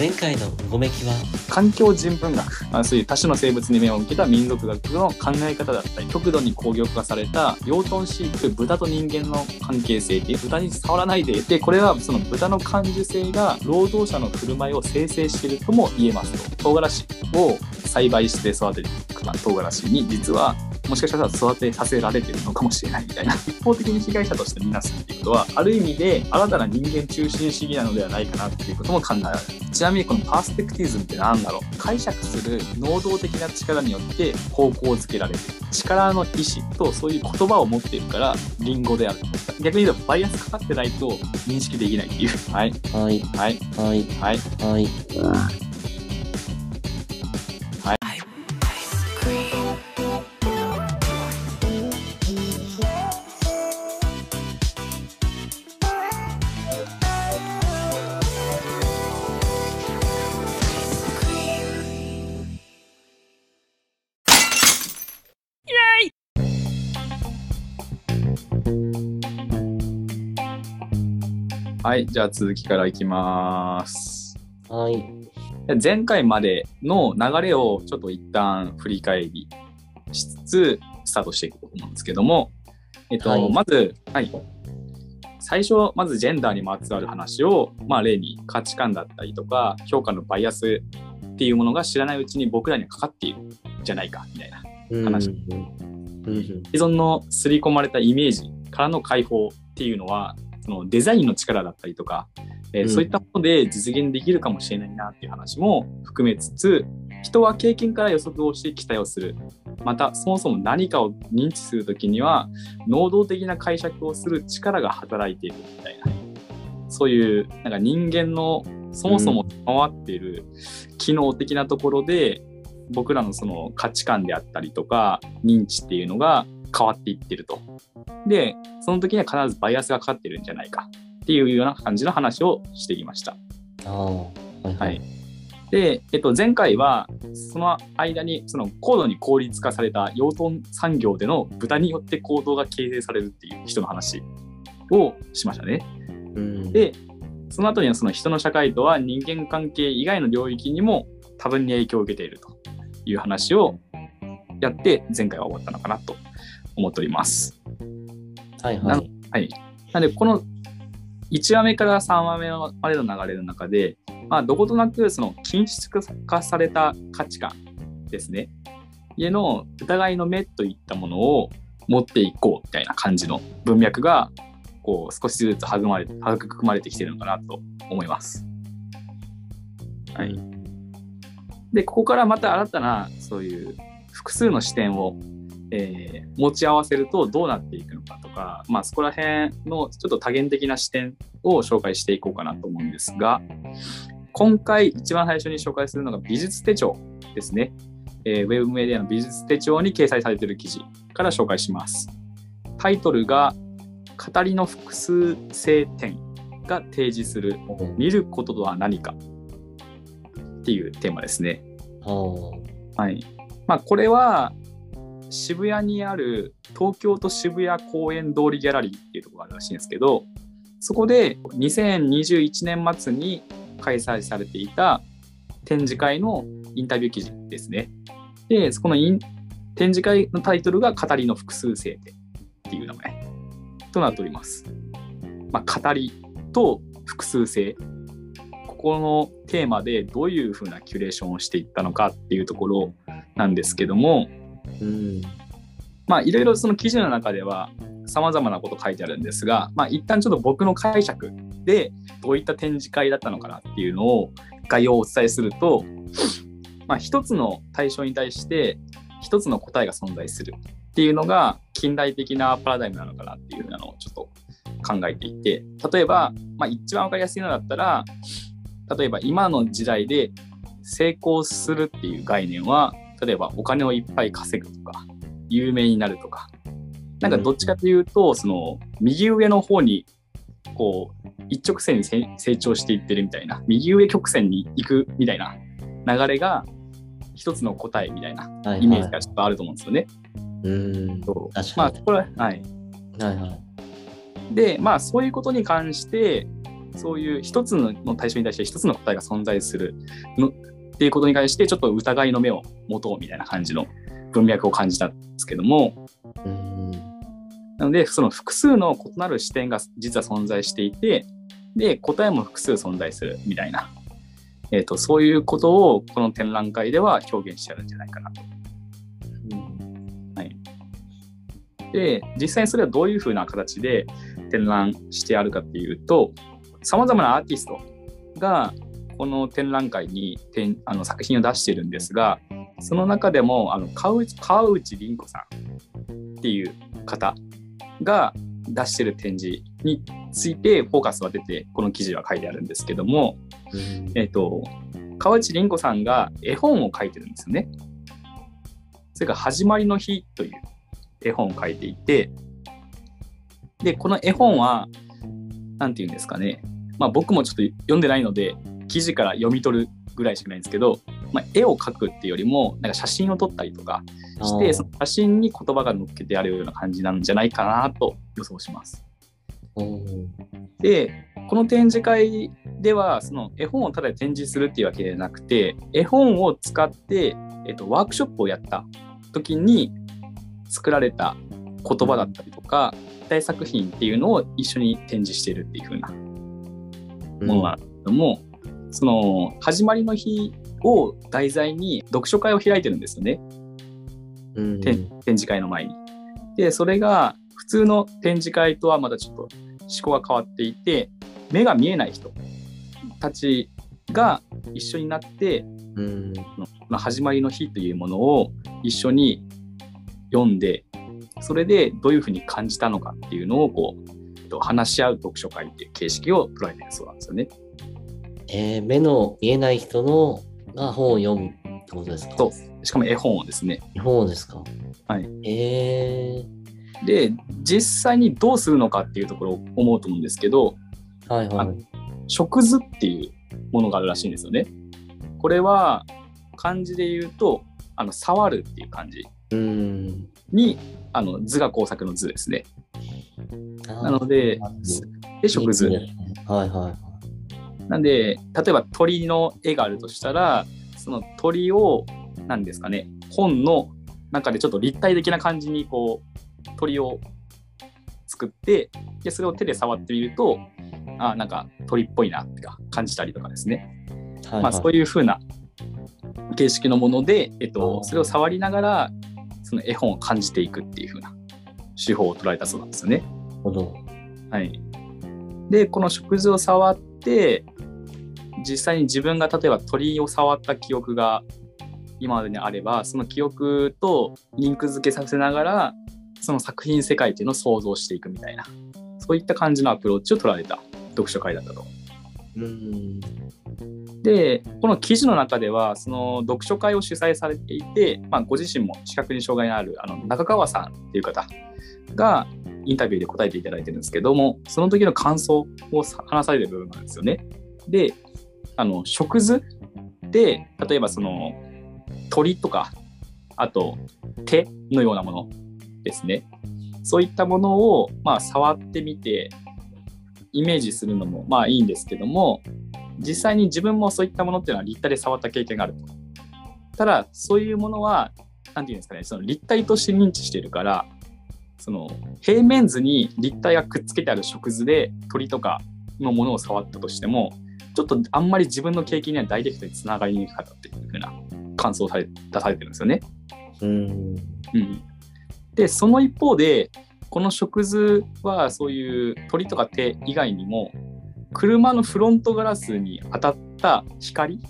前回のごめきは？環境人文学、まあ、そういう多種の生物に目を向けた民族学の考え方だったり極度に工業化された養豚飼育豚と人間の関係性っていう豚に触らないで でこれはその豚の感受性が労働者の振る舞いを生成しているとも言えますと唐辛子を栽培して育てる唐辛子に実はもしかしたら育てさせられてるのかもしれないみたいな。一方的に被害者としてみなすっていうことはある意味で新たな人間中心主義なのではないかなっていうことも考えられる。ちなみにこのパースペクティズムって何だろう。解釈する能動的な力によって方向づけられる。力の意志とそういう言葉を持っているからリンゴである逆に言うとバイアスかかってないと認識できないっていう。はい。はい。はい。はい。はい。はいはい、じゃあ続きからいきます。はい。前回までの流れをちょっと一旦振り返りしつつ、スタートしていこうと思うんですけども、えっと、はい、まず、はい。最初、まずジェンダーにまつわる話を、まあ、例に価値観だったりとか、評価のバイアスっていうものが知らないうちに僕らにはかかっているんじゃないか、みたいな話。既存の刷り込まれたイメージからの解放っていうのは、そのデザインの力だったりとか、えー、そういったもので実現できるかもしれないなっていう話も含めつつ人は経験から予測をして期待をする。またそもそも何かを認知する時には能動的な解釈をする力が働いているみたいなそういうなんか人間のそもそも回っている機能的なところで、僕らのその価値観であったりとか認知っていうのが変わっていってると。で、その時には必ずバイアスがかかってるんじゃないかっていうような感じの話をしてきました。あはい、はい、で、えっと、前回はその間にその高度に効率化された養豚産業での豚によって行動が形成されるっていう人の話をしましたね。うん、でその後にはその人の社会とは人間関係以外の領域にも多分に影響を受けているという話をやって前回は終わったのかなと思っております。はいはい。はい。なので、この1話目から3話目までの流れの中で、まあ、どことなくその均質化された価値観ですね。家の疑いの目といったものを持っていこうみたいな感じの文脈がこう少しずつ育まれ育まれてきてるのかなと思います。はい。で、ここからまた新たなそういう複数の視点をえー、持ち合わせるとどうなっていくのかとか、まあ、そこら辺のちょっと多元的な視点を紹介していこうかなと思うんですが今回一番最初に紹介するのが美術手帳ですね、えー、ウェブメディアの美術手帳に掲載されている記事から紹介します。タイトルが語りの複数性点が提示する見ることとは何かっていうテーマですね。はい。まあ、これは渋谷にある東京都渋谷公園通りギャラリーっていうところがあるらしいんですけど、そこで2021年末に開催されていた展示会のインタビュー記事ですね。で、そこの展示会のタイトルが語りの複数性でっていう名前となっております。まあ、語りと複数性。ここのテーマでどういうふうなキュレーションをしていったのかっていうところなんですけども、うん、まあいろいろその記事の中ではさまざまなこと書いてあるんですが、まあ、一旦ちょっと僕の解釈でどういった展示会だったのかなっていうのを概要をお伝えすると、まあ、一つの対象に対して一つの答えが存在するっていうのが近代的なパラダイムなのかなっていうのをちょっと考えていて例えば、まあ、一番分かりやすいのだったら例えば今の時代で成功するっていう概念は例えばお金をいっぱい稼ぐとか、有名になるとか、なんかどっちかというと、その右上の方にこう一直線に成長していってるみたいな、右上曲線に行くみたいな流れが一つの答えみたいなイメージがちょっとあると思うんですよね。うん。まあ、これは、はい。はいはい。で、まあ、そういうことに関して、そういう一つの対象に対して一つの答えが存在するのっていうことに対してちょっと疑いの目を持とうみたいな感じの文脈を感じたんですけども、うん。なのでその複数の異なる視点が実は存在していてで答えも複数存在するみたいな、えー、とそういうことをこの展覧会では表現してあるんじゃないかなと。はい、で実際にそれはどういうふうな形で展覧してあるかっていうとさまざまなアーティストがこの展覧会に展あの作品を出してるんですがその中でもあの川内川内凛子さんっていう方が出してる展示についてフォーカスは出てこの記事は書いてあるんですけども、うん。えっと川内凛子さんが絵本を書いてるんですよね。それが「始まりの日」という絵本を書いていてでこの絵本は何て言うんですかねまあ僕もちょっと読んでないので記事から読み取るぐらいしかないんですけど、まあ、絵を描くっていうよりもなんか写真を撮ったりとかしてその写真に言葉が載っけてあるような感じなんじゃないかなと予想します。うん。でこの展示会ではその絵本をただで展示するっていうわけではなくて絵本を使って、えっと、ワークショップをやった時に作られた言葉だったりとか大作品っていうのを一緒に展示しているっていう風なものなんですけども、その始まりの日を題材に読書会を開いてるんですよね。うん。展展示会の前に。で、それが普通の展示会とはまたちょっと思考が変わっていて、目が見えない人たちが一緒になって、うん。この始まりの日というものを一緒に読んで、それでどういうふうに感じたのかっていうのをこう、えっと話し合う読書会っていう形式を捉えているそうなんですよね。えー、目の見えない人のが本を読むってことですか？そうしかも絵本をですね。本ですか？はい。えで、実際にどうするのかっていうところを思うと思うんですけど、ー、はいはい。食図っていうものがあるらしいんですよね。これは漢字で言うと、あの触るっていう漢字うん。にあの図が工作の図ですね。ななので、で食図。はいはいはい。なんで、例えば鳥の絵があるとしたら、その鳥を、何ですかね、本の中でちょっと立体的な感じにこう、鳥を作って、で、それを手で触ってみると、あ、なんか鳥っぽいなってか感じたりとかですね。はいまあ、そういう風な形式のもので、えっあと、ーそれを触りながら、その絵本を感じていくっていう風な手法を捉えたそうなんですよね。ほど。はい。で、この食事を触って、実際に自分が例えば鳥を触った記憶が今までにあれば、その記憶とリンク付けさせながら、その作品世界っていうのを想像していくみたいな、そういった感じのアプローチを取られた読書会だったと。うん。で、この記事の中では、その読書会を主催されていて、まあ、ご自身も視覚に障害のあるあの中川さんっていう方がインタビューで答えていただいてるんですけども、その時の感想を話される部分なんですよね。で、あの食図で、例えばその鳥とか、あと手のようなものですね。そういったものを、まあ、触ってみて、イメージするのもまあいいんですけども、実際に自分もそういったものっていうのは立体で触った経験があると。ただ、そういうものは、なんていうんですかね、その立体として認知してるから、その平面図に立体がくっつけてある食図で鳥とかのものを触ったとしても、ちょっとあんまり自分の経験にはダイレクトにつながりにくかったっていうふうな感想をされ出されてるんですよね。うん。うん、でその一方でこの食図はそういう鳥とか手以外にも車のフロントガラスに当たった光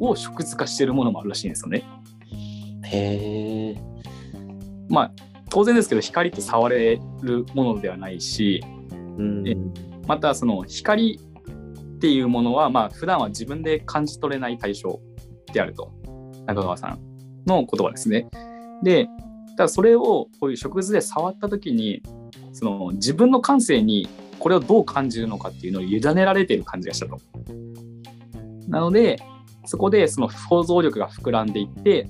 を食図化しているものもあるらしいんですよね。へえ。まあ当然ですけど光って触れるものではないしうん。えまたその光っていうものはまあ普段は自分で感じ取れない対象であると中川さんの言葉ですね。でただそれをこういう食図で触った時にその自分の感性にこれをどう感じるのかっていうのを委ねられている感じがしたと。なのでそこでその想像力が膨らんでいって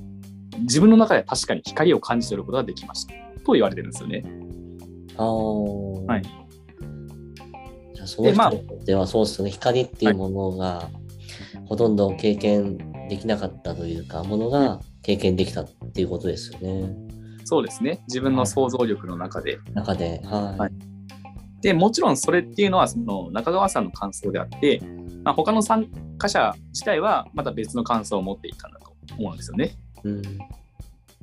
自分の中では確かに光を感じ取ることができましたと言われてるんですよね。ああ。はい。じゃその人にとってはそうですよね、光っていうものが、ほとんど経験できなかったというか、ものが経験できたっていうことですよね。そうですね。自分の想像力の中で。中で、はい。はいで、もちろんそれっていうのは、その中川さんの感想であって、まあ、他の参加者自体はまた別の感想を持っていたんだと思うんですよね。うん。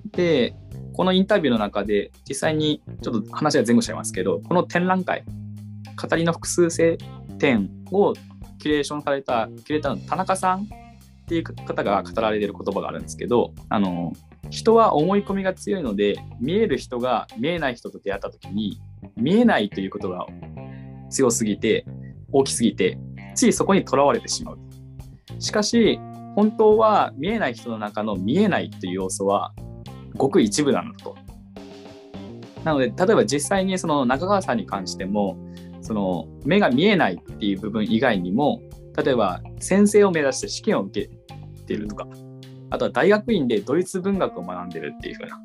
で、このインタビューの中で、実際にちょっと話が前後しちゃいますけど、この展覧会、語りの複数性展をキュレーションされた、キュレーターの田中さんっていう方が語られてる言葉があるんですけど、あの、人は思い込みが強いので、見える人が見えない人と出会った時に、見えないということが強すぎて、大きすぎて、ついそこにとらわれてしまう。しかし、本当は見えない人の中の見えないという要素はごく一部なんだと。なので、例えば実際にその中川さんに関しても、その目が見えないっていう部分以外にも、例えば先生を目指して試験を受けてるとか、あとは大学院でドイツ文学を学んでるっていう風な。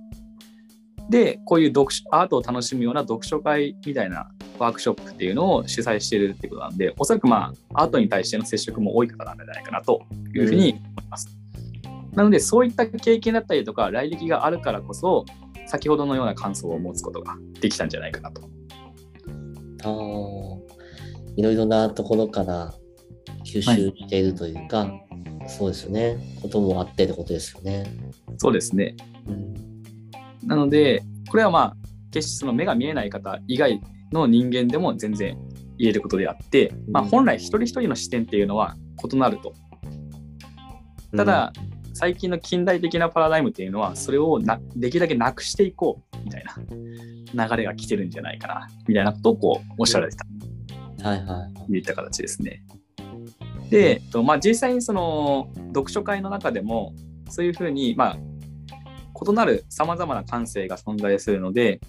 で、こういう読書アートを楽しむような読書会みたいなワークショップっていうのを主催しているっていうことなんで、おそらくまあ、アートに対しての接触も多い方なんじゃないかなというふうに思います。なので、そういった経験だったりとか、来歴があるからこそ、先ほどのような感想を持つことができたんじゃないかなと。ああ、いろいろなところから吸収しているというか、そうですよね。こともあってってことですよね。そうですね。うん。なので、これはまあ、決してその目が見えない方以外の人間でも全然言えることであって、まあ、本来一人一人の視点っていうのは異なると。ただ、最近の近代的なパラダイムっていうのは、それをなできるだけなくしていこうみたいな流れが来てるんじゃないかな、みたいなことをこうおっしゃられてた。うん、はいはい。いった形ですね。で、とまあ、実際にその読書会の中でも、そういうふうに、まあ、異なるさまざまな感性が存在するので、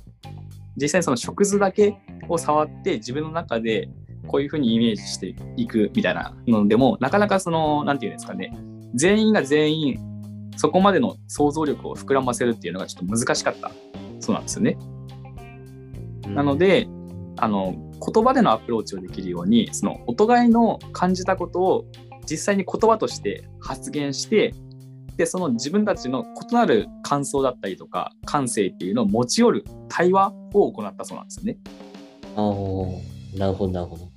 実際にその食図だけを触って自分の中でこういうふうにイメージしていくみたいなのでも、なかなかその、なんていうんですかね、全員が全員そこまでの想像力を膨らませるっていうのがちょっと難しかったそうなんですよね。うんなの、で、あの言葉でのアプローチをできるようにそのお互いの感じたことを実際に言葉として発言してでその自分たちの異なる感想だったりとか感性っていうのを持ち寄る対話を行ったそうなんですよね。ああ、なるほど、なるほど。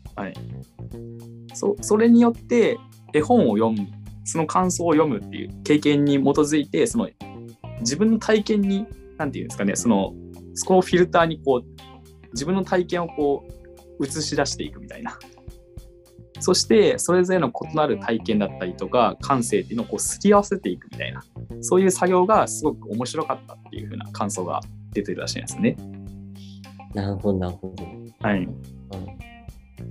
そそれによって絵本を読むその感想を読むっていう経験に基づいてその自分の体験に何て言うんですかねそのそこをフィルターにこう自分の体験をこう映し出していくみたいなそしてそれぞれの異なる体験だったりとか感性っていうのをこうすり合わせていくみたいなそういう作業がすごく面白かったっていう風な感想が出てるらしいんですね。なるほど、なるほど。はい、うん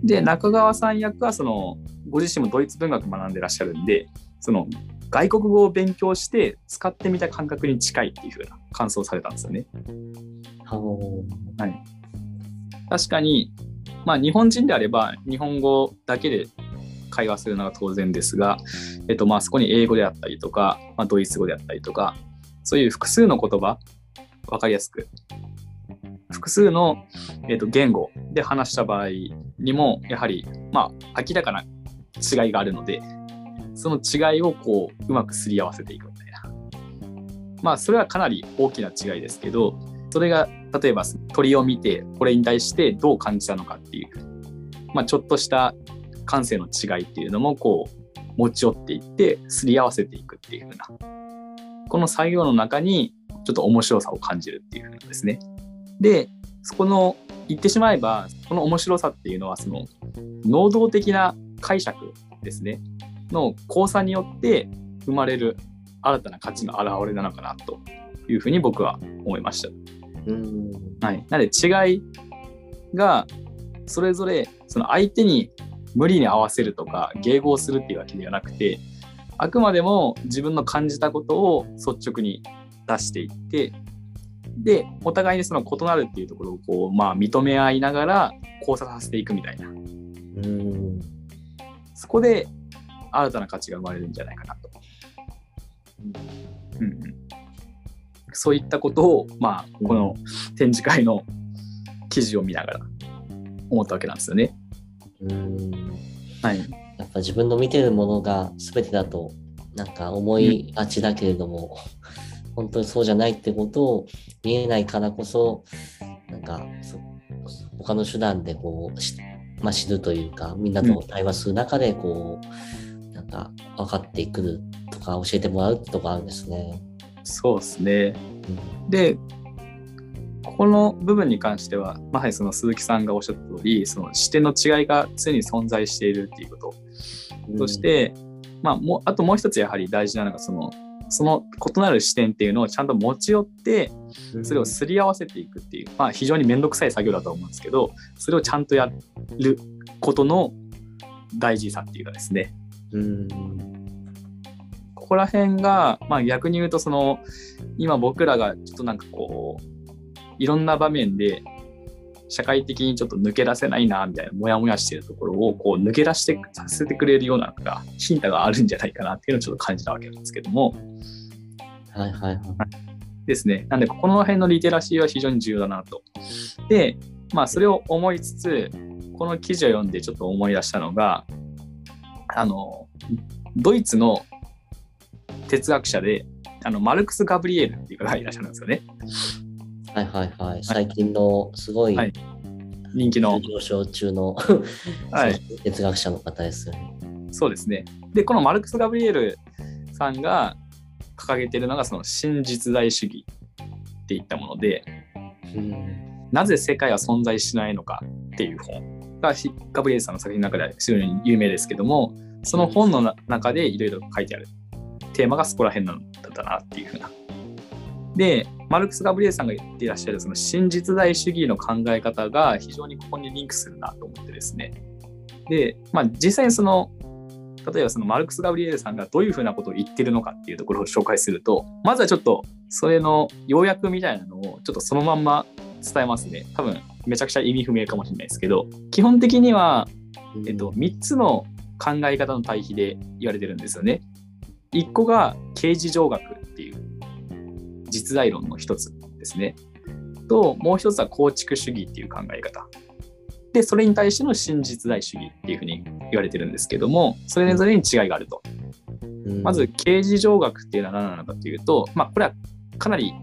で中川さん役はそのご自身もドイツ文学学んでらっしゃるんでその外国語を勉強して使ってみた感覚に近いっていう風な感想をされたんですよね。あー確かに、まあ、日本人であれば日本語だけで会話するのが当然ですが、えっと、まあそこに英語であったりとか、まあ、ドイツ語であったりとかそういう複数の言葉分かりやすく複数の、えっと、言語で話した場合にもやはり、まあ、明らかな違いがあるのでその違いをこううまくすり合わせていくみたいなまあそれはかなり大きな違いですけどそれが例えば鳥を見てこれに対してどう感じたのかっていう、まあ、ちょっとした感性の違いっていうのもこう持ち寄っていってすり合わせていくっていう風なこの作業の中にちょっと面白さを感じるっていう風なんですね。でそこの言ってしまえばこの面白さっていうのはその能動的な解釈ですねの交差によって生まれる新たな価値の表れなのかなというふうに僕は思いました。うん。はい、なので違いがそれぞれその相手に無理に合わせるとか迎合するっていうわけではなくてあくまでも自分の感じたことを率直に出していってでお互いにその異なるっていうところをこう、まあ、認め合いながら交差させていくみたいなうん。そこで新たな価値が生まれるんじゃないかなと。うんうん、そういったことを、まあ、この展示会の記事を見ながら思ったわけなんですよね。うん。はい。やっぱ自分の見てるものが全てだとなんか思いがちだけれども、本当にそうじゃないってことを見えないからこそなんかそ他の手段でこうし、まあ、知るというかみんなと対話する中でこう、なんか分かってくるとか教えてもらうとこあるんですね。そうですね。うんで、ここの部分に関しては、まさにその鈴木さんがおっしゃった通り、その視点の違いが常に存在しているっていうこと。そし、て、まあ、もうあともう一つやはり大事なのがそのその異なる視点っていうのをちゃんと持ち寄ってうんそれをすり合わせていくっていう、まあ、非常に面倒くさい作業だと思うんですけどそれをちゃんとやることの大事さっていうかですねうんここら辺が、まあ、逆に言うとその今僕らがちょっとなんかこういろんな場面で社会的にちょっと抜け出せないなみたいなモヤモヤしてるところをこう抜け出してさせてくれるようななんかヒントがあるんじゃないかなっていうのをちょっと感じたわけなんですけどもはいはいはい。ですねなんでここの辺のリテラシーは非常に重要だなと。でまあそれを思いつつこの記事を読んでちょっと思い出したのがあのドイツの哲学者であのマルクス・ガブリエルっていう方がいらっしゃるんですよね。はいはいはい。最近のすごいはい人気の。上昇中の、はい哲学者の方ですよね。そうですね。で、このマルクス・ガブリエルさんが掲げているのがその真実在主義っていったもので、うんなぜ世界は存在しないのかっていう本がガブリエルさんの作品の中では非常に有名ですけども、その本の中でいろいろ書いてあるテーマがそこら辺なんだったなっていうふうな。で、マルクス・ガブリエルさんが言っていらっしゃるその真実在主義の考え方が非常にここにリンクするなと思ってですね。で、まあ実際にその、例えばそのマルクス・ガブリエルさんがどういうふうなことを言ってるのかっていうところを紹介すると、まずはちょっとそれの要約みたいなのをちょっとそのまんま伝えますね。多分めちゃくちゃ意味不明かもしれないですけど、基本的には、えっと、3つの考え方の対比で言われてるんですよね。1個が刑事上学っていう実在論の一つですね。と、もう一つは構築主義っていう考え方。で、それに対しての真実在主義っていうふうに言われてるんですけども、それぞれに違いがあると。うんまず、刑事上学っていうのは何なのかというと、まあ、これはかなり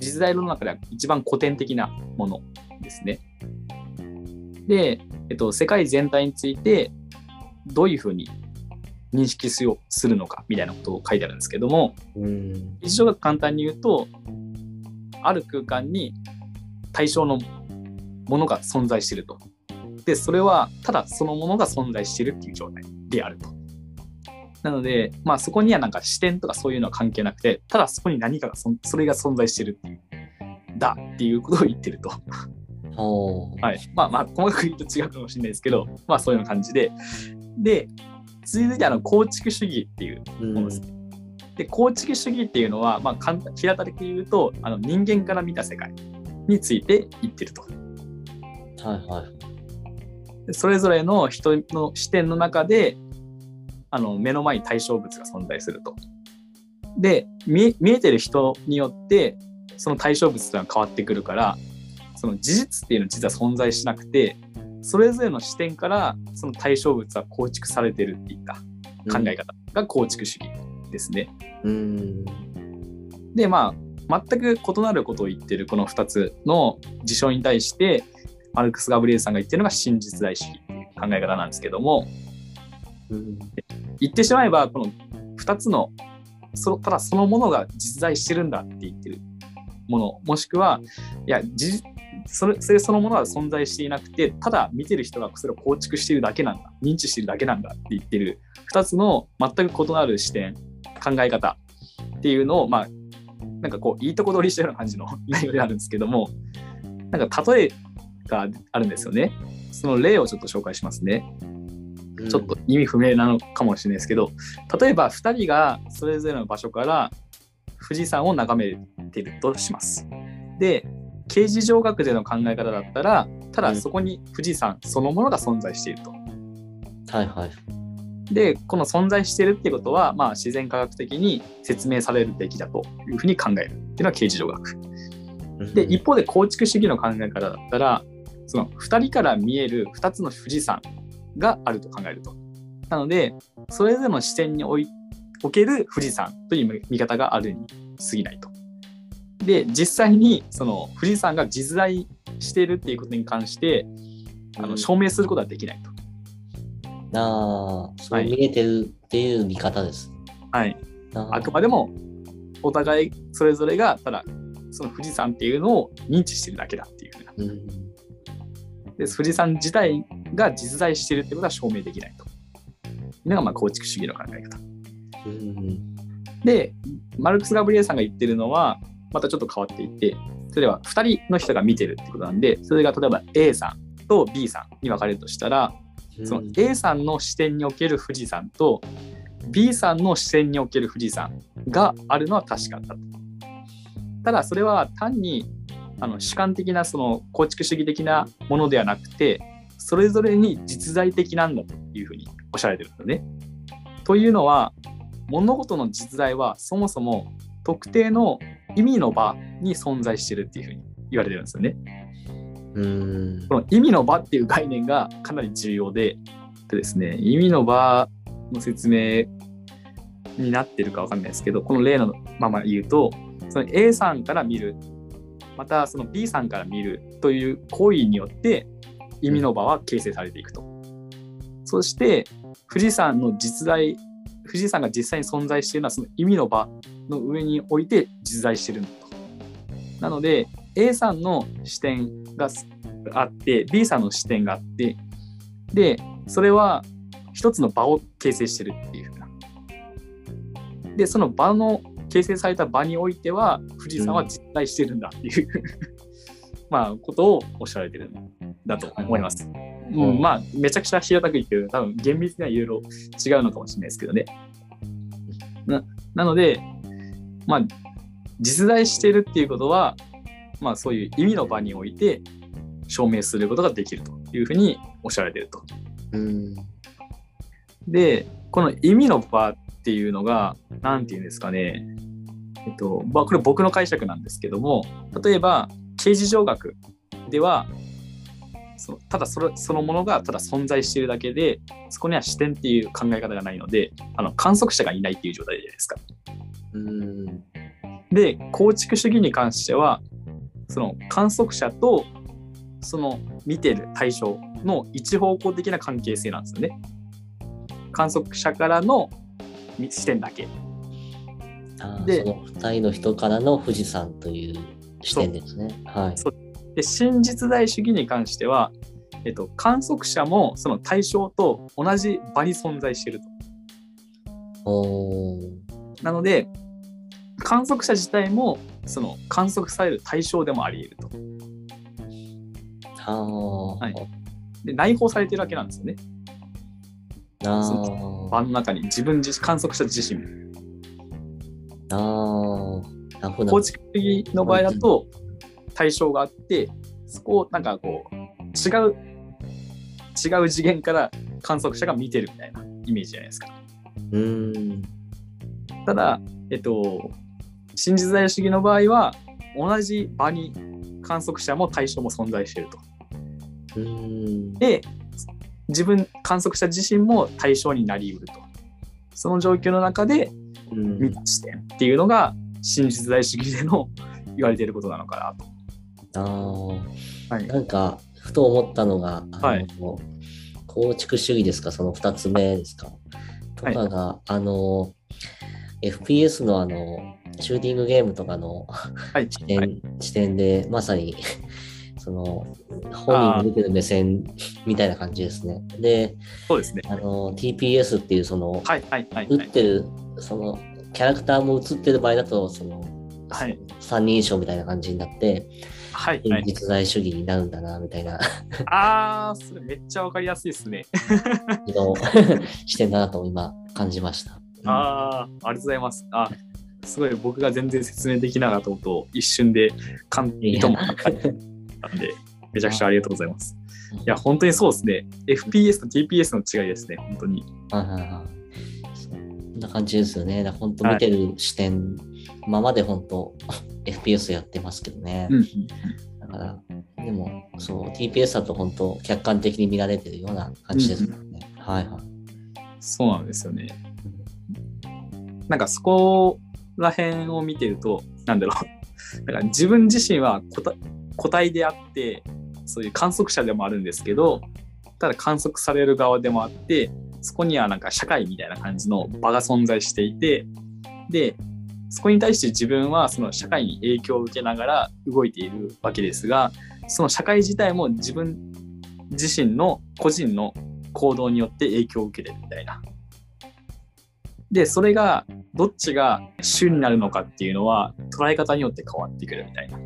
実在論の中では一番古典的なものですね。で、えっと、世界全体についてどういうふうに認識するのかみたいなことを書いてあるんですけども、うん刑事上学簡単に言うと、ある空間に対象のものが存在していると。で、それはただそのものが存在しているっていう状態であると。なので、まあそこにはなんか視点とかそういうのは関係なくて、ただそこに何かがそれが存在しているっていう、だっていうことを言ってると。はい。まあまあ細かく言うと違うかもしれないですけど、まあそういう感じで。で、続いてあの構築主義っていううんものですね。で構築主義っていうのは、まあ、簡単平たく言うとあの人間から見た世界について言ってると。はいはい。でそれぞれの人の視点の中であの目の前に対象物が存在すると。で見えてる人によってその対象物というのは変わってくるからその事実っていうのは実は存在しなくてそれぞれの視点からその対象物は構築されてるっていった考え方が構築主義ですね。うん。でまあ全く異なることを言ってるこの2つの事象に対してマルクス・ガブリエルさんが言ってるのが真実在主義っていう考え方なんですけどもうん言ってしまえばこの2つのそただそのものが実在してるんだって言ってるものもしくはいや事それそれそのものは存在していなくてただ見てる人がそれを構築しているだけなんだ。認知しているだけなんだって言ってる2つの全く異なる視点考え方っていうのをまあなんかこういいとこ取りしたような感じの 内容であるんですけどもなんか例えがあるんですよね。その例をちょっと紹介しますね。ちょっと意味不明なのかもしれないですけど例えば2人がそれぞれの場所から富士山を眺めてるとします。で刑事上学での考え方だったらただそこに富士山そのものが存在していると。はいはい。でこの存在しているってことは、まあ、自然科学的に説明されるべきだというふうに考えるっていうのは刑事上学。で一方で構築主義の考え方だったらその2人から見える2つの富士山があると考えると。なので、それぞれの視点においおける富士山という見方があるに過ぎないと。で、実際にその富士山が実在しているっていうことに関して、あの証明することはできないと。ああ、そう見えてるっていう見方です。はい。ああくまでもお互いそれぞれがただその富士山っていうのを認知してるだけだっていうふうな。うんで富士山自体が実在してるってことは証明できないと。いうのがまあ構築主義の考え方。うんで、マルクス・ガブリエルさんが言ってるのはまたちょっと変わっていて、それは2人の人が見てるってことなんで、それが例えば A さんと B さんに分かれるとしたら、その A さんの視点における富士山と B さんの視点における富士山があるのは確かだと。ただそれは単にあの主観的なその構築主義的なものではなくてそれぞれに実在的なんだというふうにおっしゃられてるんですよね。というのは物事の実在はそもそも特定の意味の場に存在してるっていうふうに言われてるんですよね。うんこの意味の場っていう概念がかなり重要ででですね意味の場の説明になってるかわかんないですけどこの例のまま言うとその A さんから見るまたその B さんから見るという行為によって意味の場は形成されていくと。そして富士山の実在富士山が実際に存在しているのはその意味の場の上において実在しているんだと。なので A さんの視点があって B さんの視点があってでそれは一つの場を形成してるっていうふうな。でその場の形成された場においては富士山は実在してるんだっていう、まあことをおっしゃられてるんだと思います。うん、まあめちゃくちゃ平たく言ってる多分厳密にはいろいろ違うのかもしれないですけどね。ななのでまあ実在してるっていうことはまあそういう意味の場において証明することができるというふうにおっしゃられてると。うんで、この意味の場っていうのが、なんていうんですかね。えっと、まあ、これ僕の解釈なんですけども、例えば、刑事上学では、そのただそれそのものがただ存在しているだけで、そこには視点っていう考え方がないので、あの観測者がいないっていう状態じゃないですか。うんで、構築主義に関しては、その観測者とその見てる対象の一方向的な関係性なんですよね。観測者からの視点だけ。でその二人の人からの富士山という視点ですね。はい。で、真実在主義に関しては、えっと、観測者もその対象と同じ場に存在していると。なので、観測者自体もその観測される対象でもあり得ると。はいで、内包されてるわけなんですよね。あそー場の中に自分自観測者自身。あ構。築主義の場合だと対象があって、そこをなんかこう、違う、違う次元から観測者が見てるみたいなイメージじゃないですか。うんただ、えっと、真実在主義の場合は、同じ場に観測者も対象も存在していると。うんで、自分、観測者自身も対象になりうると。その状況の中でうん見た視点っていうのが、真実在主義での言われていることなのかなと。あーはい。なんか、ふと思ったのが、はい構築主義ですか、その2つ目ですか？とかが、あの、FPS のあの、シューティングゲームとかのはい。視点,、はい視点で、まさに、その、本人が見てる目線みたいな感じですね。で、そうですね。あの、TPS っていう、その、はい。はい。はい。はい。打ってる、その、キャラクターも映ってる場合だと、その、はい三人称みたいな感じになって、はい。はい、実在主義になるんだな、みたいなあー、それめっちゃわかりやすいですね。の視点だなと今感じました。あー、ありがとうございます。あすごい僕が全然説明できなかったことを一瞬で簡単にともなったんで、めちゃくちゃありがとうございます。いや、本当にそうですね。FPS と TPS の違いですね、本当に。はいはいはい。そんな感じですよね。本当見てる視点、ままで本当 FPS やってますけどね。うん。だから、ででも、そう、TPS だと本当、客観的に見られてるような感じですもんね。はいはい。そうなんですよね。なんかそこら辺を見てると、なんだろう。だから自分自身は個体個体であって、そういう観測者でもあるんですけど、ただ観測される側でもあって、そこにはなんか社会みたいな感じの場が存在していて、で、そこに対して自分はその社会に影響を受けながら動いているわけですが、その社会自体も自分自身の個人の行動によって影響を受けてるみたいな。で、それがどっちが主になるのかっていうのは捉え方によって変わってくるみたいな。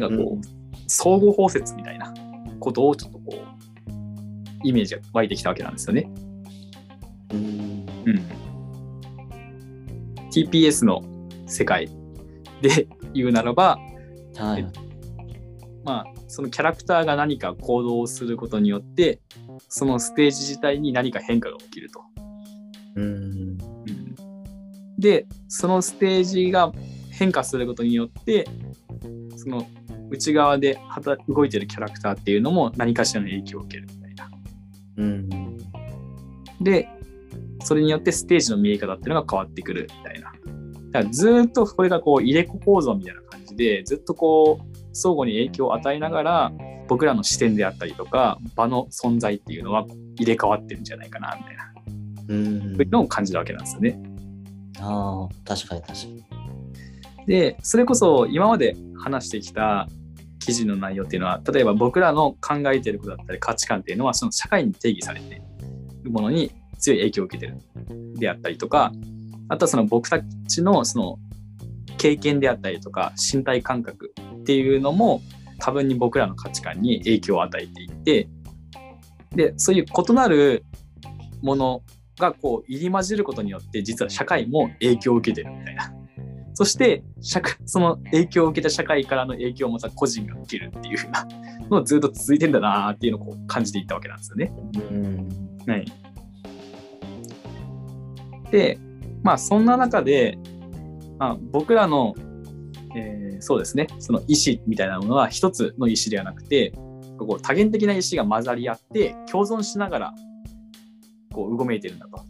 なんかこう、相互包摂みたいなことをちょっとこう、イメージが湧いてきたわけなんですよね。うん。うん。TPS の世界で言うならば、はい。まあ、そのキャラクターが何か行動をすることによって、そのステージ自体に何か変化が起きると。うん。で、そのステージが変化することによって、その内側で働動いてるキャラクターっていうのも何かしらの影響を受けるみたいな。うん。で、それによってステージの見え方っていうのが変わってくるみたいな。だからずーっとこれがこう入れ子構造みたいな感じで、ずっとこう相互に影響を与えながら、僕らの視点であったりとか、場の存在っていうのは入れ替わってるんじゃないかな、みたいな。うんそういうのを感じるわけなんですよね。ああ、確かに確かに。で、それこそ今まで話してきた記事の内容っていうのは、例えば僕らの考えていることだったり価値観っていうのは、その社会に定義されているものに強い影響を受けてるであったりとか、あとはその僕たちのその経験であったりとか、身体感覚っていうのも多分に僕らの価値観に影響を与えていて、で、そういう異なるものがこう入り混じることによって、実は社会も影響を受けてるみたいな。そして社会、その影響を受けた社会からの影響をまた個人が受けるっていうふうなのをずっと続いてんだなーっていうのをこう感じていったわけなんですよね。うん。はい。で、まあそんな中で、まあ、僕らの、えーそうですね、その意思みたいなものは一つの意思ではなくて、こう多元的な意思が混ざり合って共存しながらこううごめいてるんだと。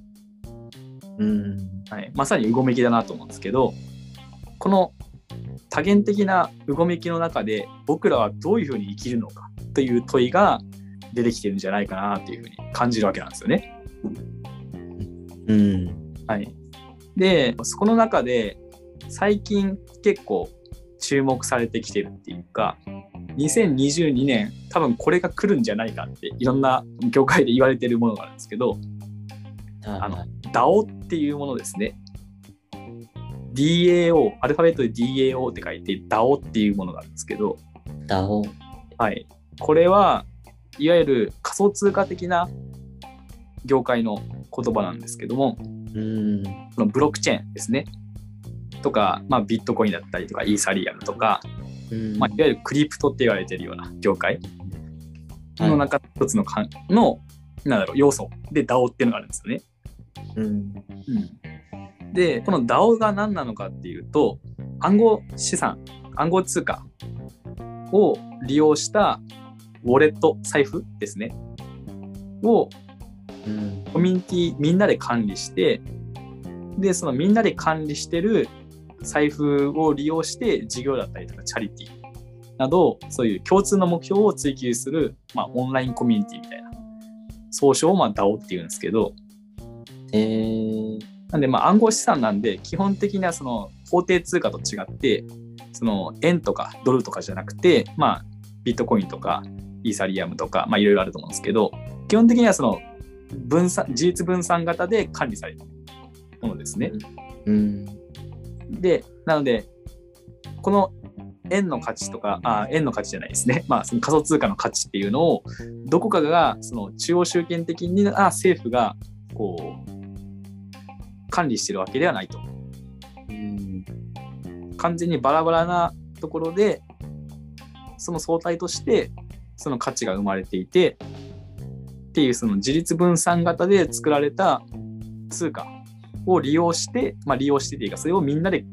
うん。はい、まさにうごめきだなと思うんですけどこの多元的なうごめきの中で僕らはどういうふうに生きるのかという問いが出てきてるんじゃないかなというふうに感じるわけなんですよね。うん。はい、でそこの中で最近結構注目されてきてるっていうか2022年多分これが来るんじゃないかっていろんな業界で言われてるものがあるんですけどあのはい。DAO っていうものですね。DAO、アルファベットで DAO って書いて DAO っていうものがあるんですけど、ダオ。はい。これは、いわゆる仮想通貨的な業界の言葉なんですけども、うん。そのブロックチェーンですね。とか、まあ、ビットコインだったりとか、イーサリアムとか、うんまあ、いわゆるクリプトって言われてるような業界はいの中一つのかんの、なんだろう、要素で DAO っていうのがあるんですよね。うん。で、この DAO が何なのかっていうと、暗号資産、暗号通貨を利用したウォレット、財布ですね。をうん。コミュニティみんなで管理して、で、そのみんなで管理してる財布を利用して事業だったりとかチャリティーなど、そういう共通の目標を追求する、まあ、オンラインコミュニティみたいな、総称をまあ DAO っていうんですけど、えー。なんで、まあ、暗号資産なんで、基本的にはその法定通貨と違って、その円とかドルとかじゃなくて、まあ、ビットコインとかイーサリアムとか、まあ、いろいろあると思うんですけど、基本的にはその分散、事実分散型で管理されるものですね。うん。で、なので、この円の価値とか、あ円の価値じゃないですね。まあ、その仮想通貨の価値っていうのを、どこかが、その中央集権的に、あ政府が、こう、管理してるわけではないと。完全にバラバラなところで、その相対として、その価値が生まれていて、っていうその自立分散型で作られた通貨を利用して、まあ利用してっていうか、それをみんなで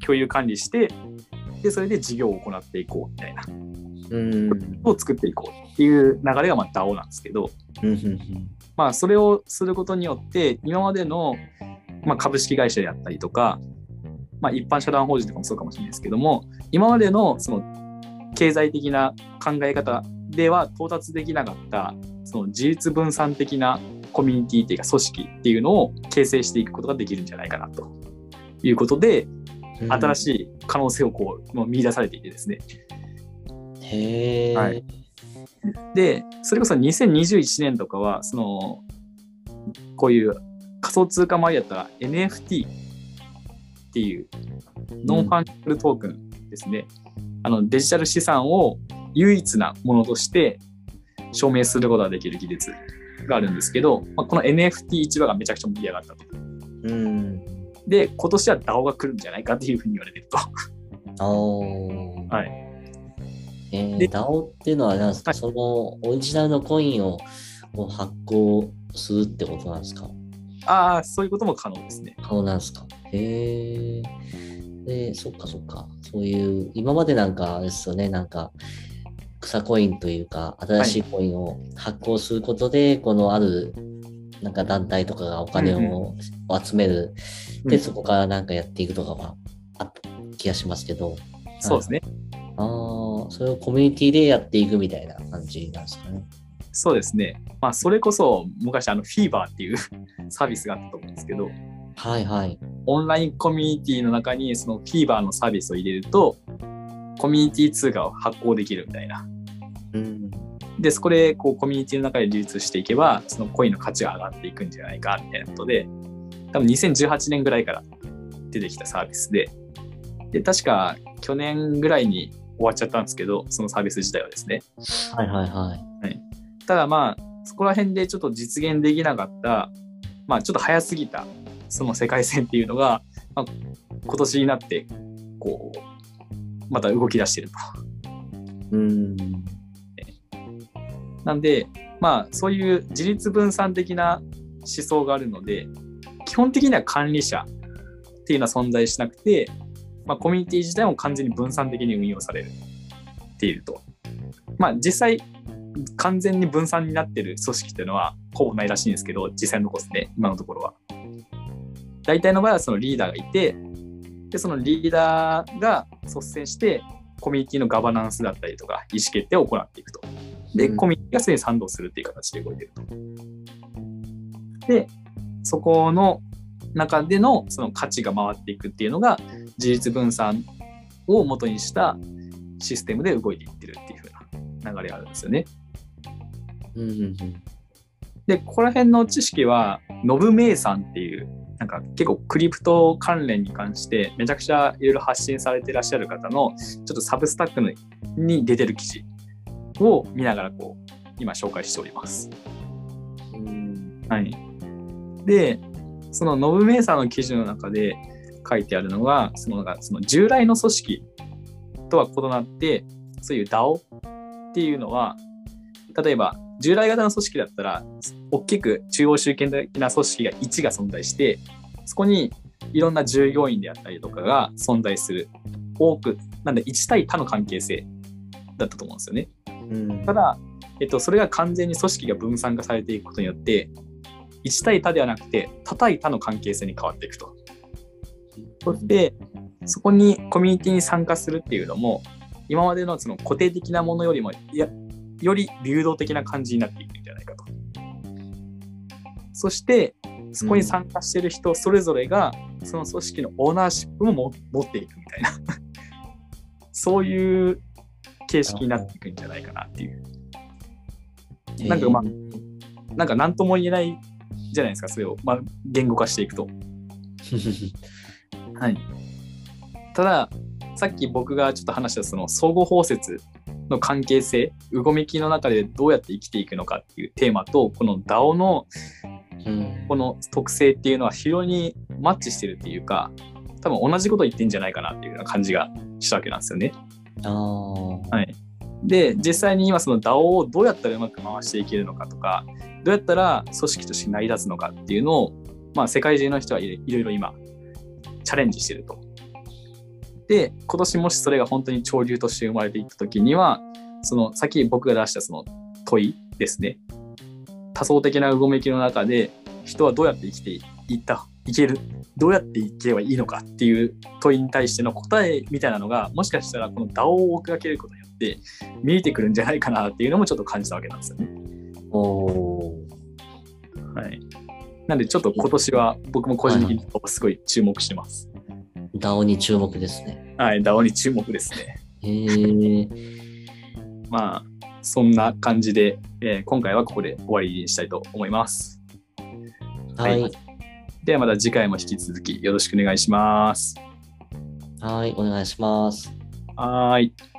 共有管理して、で、それで事業を行っていこうみたいな。うん。を作っていこうっていう流れがまあ DAO なんですけど、うんうんまあ、それをすることによって今までの、まあ、株式会社であったりとか、まあ、一般社団法人とかもそうかもしれないですけども今までのその経済的な考え方では到達できなかったその自立分散的なコミュニティっていうか組織っていうのを形成していくことができるんじゃないかなということで、うん。新い。しい可能性をこうもう見出されていてですねへえ。はいでそれこそ2021年とかはそのこういう仮想通貨周りだったら NFT っていうノンファンジャルトークンですね、あのデジタル資産を唯一なものとして証明することができる技術があるんですけど、まあ、この NFT 市場がめちゃくちゃ盛り上がったと。うん。で、今年は DAO が来るんじゃないかっていうふうに言われてると。ああ。はい。えー、で DAO っていうのは何ですか、はいそのオリジナルのコインをこう発行するってことなんですか？ああ、そういうことも可能ですね。可能なんですか？へえ。で、そっかそっか。そういう、今までなんかあれですよね、なんか、草コインというか、新しいコインを発行することで、このある、なんか団体とかがお金を集める。で、うんそこからなんかやっていくとかはあった気がしますけど。そうですね。ああ、それをコミュニティでやっていくみたいな感じなんですかね。そうですね。まあ、それこそ昔、あの、フィーバーっていう サービスがあったと思うんですけど、はいはい。オンラインコミュニティの中にそのフィーバーのサービスを入れると、コミュニティ通貨を発行できるみたいな。うん。で、そこでこうコミュニティの中で流通していけば、そのコインの価値が上がっていくんじゃないかみたいなことで、多分2018年ぐらいから出てきたサービスで、で、確か去年ぐらいに終わっちゃったんですけど、そのサービス自体はですね。はいはいはい。ただまあ、そこら辺でちょっと実現できなかった、まあちょっと早すぎた、その世界線っていうのが、まあ、今年になって、こう、また動き出してると。うん。なんで、まあそういう自立分散的な思想があるので、基本的には管理者っていうのは存在しなくて、まあコミュニティ自体も完全に分散的に運用されるっていると。まあ実際、完全に分散になってる組織っていうのはほぼないらしいんですけど、実際のところで、今のところは。大体の場合はそのリーダーがいて、で、そのリーダーが率先して、コミュニティのガバナンスだったりとか、意思決定を行っていくと。で、うんコミュニティがすでに賛同するっていう形で動いてると。で、そこの中でのその価値が回っていくっていうのが、自立分散を元にしたシステムで動いていってるっていう風な流れがあるんですよね。うんうんうん。で、ここら辺の知識は、ノブメイさんっていう、なんか結構クリプト関連に関してめちゃくちゃいろいろ発信されてらっしゃる方のちょっとサブスタックのに出てる記事を見ながらこう今紹介しております。うんはい。で、そのノブメイさんの記事の中で書いてあるのが、そのその従来の組織とは異なって、そういう DAO っていうのは、例えば従来型の組織だったら、大きく中央集権的な組織が1が存在して、そこにいろんな従業員であったりとかが存在する。多く、なんで1対他の関係性だったと思うんですよね。ただ、えっと、それが完全に組織が分散化されていくことによって、1対他ではなくて、他対他の関係性に変わっていくと。そして、そこにコミュニティに参加するっていうのも、今までのその固定的なものよりも、や、より流動的な感じになっていくんじゃないかと。そして、そこに参加してる人それぞれが、その組織のオーナーシップも持っていくみたいな、そういう形式になっていくんじゃないかなっていう。なんかまあえーなんか何とも言えないじゃないですか、それを、まあ、言語化していくと。はい。ただ、さっき僕がちょっと話したその相互包摂の関係性、うごめきの中でどうやって生きていくのかっていうテーマと、この DAO のうんこの特性っていうのは非常にマッチしてるっていうか、多分同じこと言ってんじゃないかなっていうような感じがしたわけなんですよね。あ。はい。で、実際に今その DAO をどうやったらうまく回していけるのかとか、どうやったら組織として成り立つのかっていうのを、まあ世界中の人はいろいろ今、チャレンジしてると。で、今年もしそれが本当に潮流として生まれていった時には、そのさっき僕が出したその問いですね。多層的なうごめきの中で人はどうやって生きていったいけるどうやっていけばいいのかっていう問いに対しての答えみたいなのがもしかしたらこの DAO を追っかけることによって見えてくるんじゃないかなっていうのもちょっと感じたわけなんですよね。おはい。なんでちょっと今年は僕も個人的にすごい注目してます。ー、DAO に注目ですね。はい、DAO に注目ですね。へえ。まあ、そんな感じで、えー今回はここで終わりにしたいと思います。はい。はいではまた次回も引き続きよろしくお願いします。はい、お願いします。はーい。